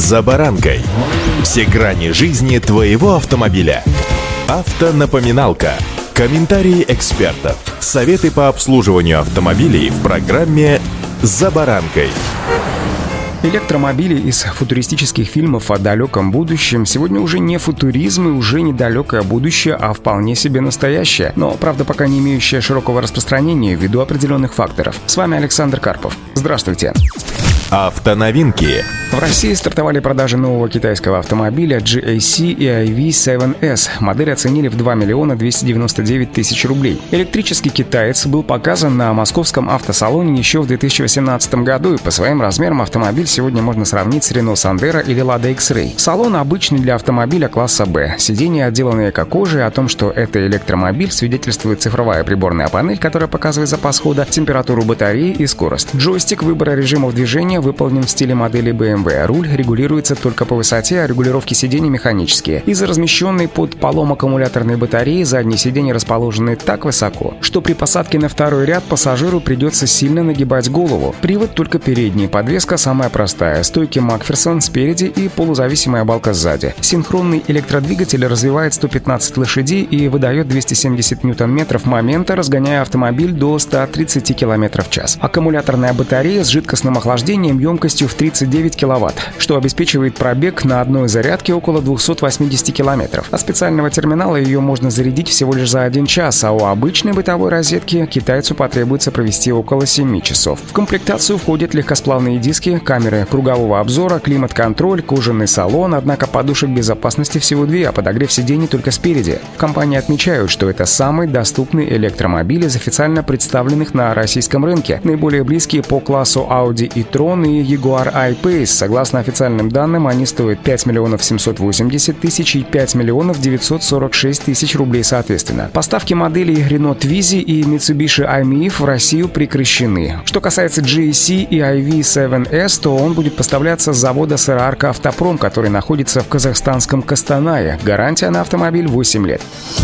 «За баранкой». Все грани жизни твоего автомобиля. Автонапоминалка. Комментарии экспертов. Советы по обслуживанию автомобилей в программе «За баранкой». Электромобили из футуристических фильмов о далеком будущем сегодня уже не футуризм и уже не далекое будущее, а вполне себе настоящее, но, правда, пока не имеющее широкого распространения ввиду определенных факторов. С вами Александр Карпов. Здравствуйте. Автоновинки. В России стартовали продажи нового китайского автомобиля GAC EIV 7S. Модель оценили в 2 миллиона 299 тысяч рублей. Электрический китаец был показан на московском автосалоне еще в 2018 году, и по своим размерам автомобиль сегодня можно сравнить с Renault Sandero или Lada X-Ray. Салон обычный для автомобиля класса B. Сиденья отделаны эко-кожей, о том, что это электромобиль, свидетельствует цифровая приборная панель, которая показывает запас хода, температуру батареи и скорость. Джойстик выбора режимов движения выполнен в стиле модели BMW. Руль регулируется только по высоте, а регулировки сидений механические. Из-за размещенной под полом аккумуляторной батареи задние сиденья расположены так высоко, что при посадке на второй ряд пассажиру придется сильно нагибать голову. Привод только передний, подвеска самая простая, стойки Макферсон спереди и полузависимая балка сзади. Синхронный электродвигатель развивает 115 лошадей и выдает 270 ньютон-метров момента, разгоняя автомобиль до 130 км в час. Аккумуляторная батарея с жидкостным охлаждением емкостью в 39 киловатт, что обеспечивает пробег на одной зарядке около 280 километров. А специального терминала ее можно зарядить всего лишь за один час, а у обычной бытовой розетки китайцу потребуется провести около 7 часов. В комплектацию входят легкосплавные диски, камеры кругового обзора, климат-контроль, кожаный салон, однако подушек безопасности всего две, а подогрев сидений только спереди. В компании отмечают, что это самый доступный электромобиль из официально представленных на российском рынке. Наиболее близкие по классу Audi и Tron Tucson и Jaguar I-Pace. Согласно официальным данным, они стоят 5 миллионов 780 тысяч и 5 миллионов 946 тысяч рублей соответственно. Поставки моделей Renault Twizy и Mitsubishi i-MiEV в Россию прекращены. Что касается GAC и IV7S, то он будет поставляться с завода Сырарка Автопром, который находится в казахстанском Костанае. Гарантия на автомобиль 8 лет.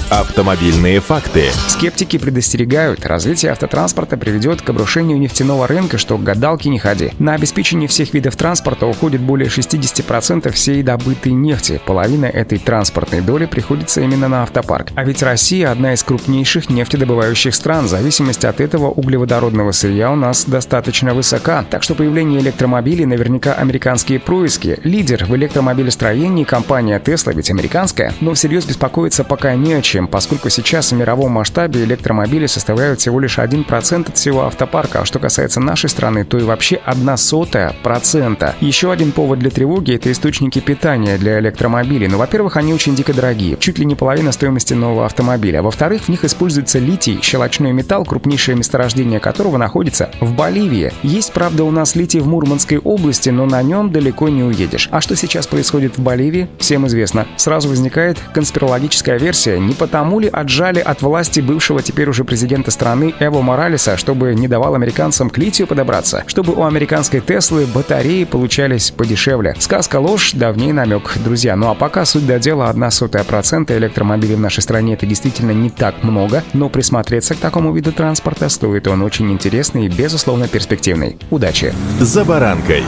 Автомобильные факты. Скептики предостерегают, развитие автотранспорта приведет к обрушению нефтяного рынка, что гадалки не ходи. На обеспечение всех видов транспорта уходит более 60% всей добытой нефти. Половина этой транспортной доли приходится именно на автопарк. А ведь Россия одна из крупнейших нефтедобывающих стран. Зависимость от этого углеводородного сырья у нас достаточно высока. Так что появление электромобилей наверняка американские происки. Лидер в электромобилестроении компания Tesla, ведь американская, но всерьез беспокоиться пока не о чем поскольку сейчас в мировом масштабе электромобили составляют всего лишь 1% от всего автопарка, а что касается нашей страны, то и вообще 1 сотая процента. Один повод для тревоги – это источники питания для электромобилей. Ну, во-первых, они очень дико дорогие, чуть ли не половина стоимости нового автомобиля. Во-вторых, в них используется литий, щелочной металл, крупнейшее месторождение которого находится в Боливии. Есть, правда, у нас литий в Мурманской области, но на нем далеко не уедешь. А что сейчас происходит в Боливии, всем известно. Сразу возникает конспирологическая версия, не по потому ли отжали от власти бывшего теперь уже президента страны Эво Моралеса, чтобы не давал американцам к литию подобраться, чтобы у американской Теслы батареи получались подешевле. Сказка ложь, давней намек, друзья. Ну а пока суть до дела одна сотая процента электромобилей в нашей стране это действительно не так много, но присмотреться к такому виду транспорта стоит он очень интересный и безусловно перспективный. Удачи! За баранкой!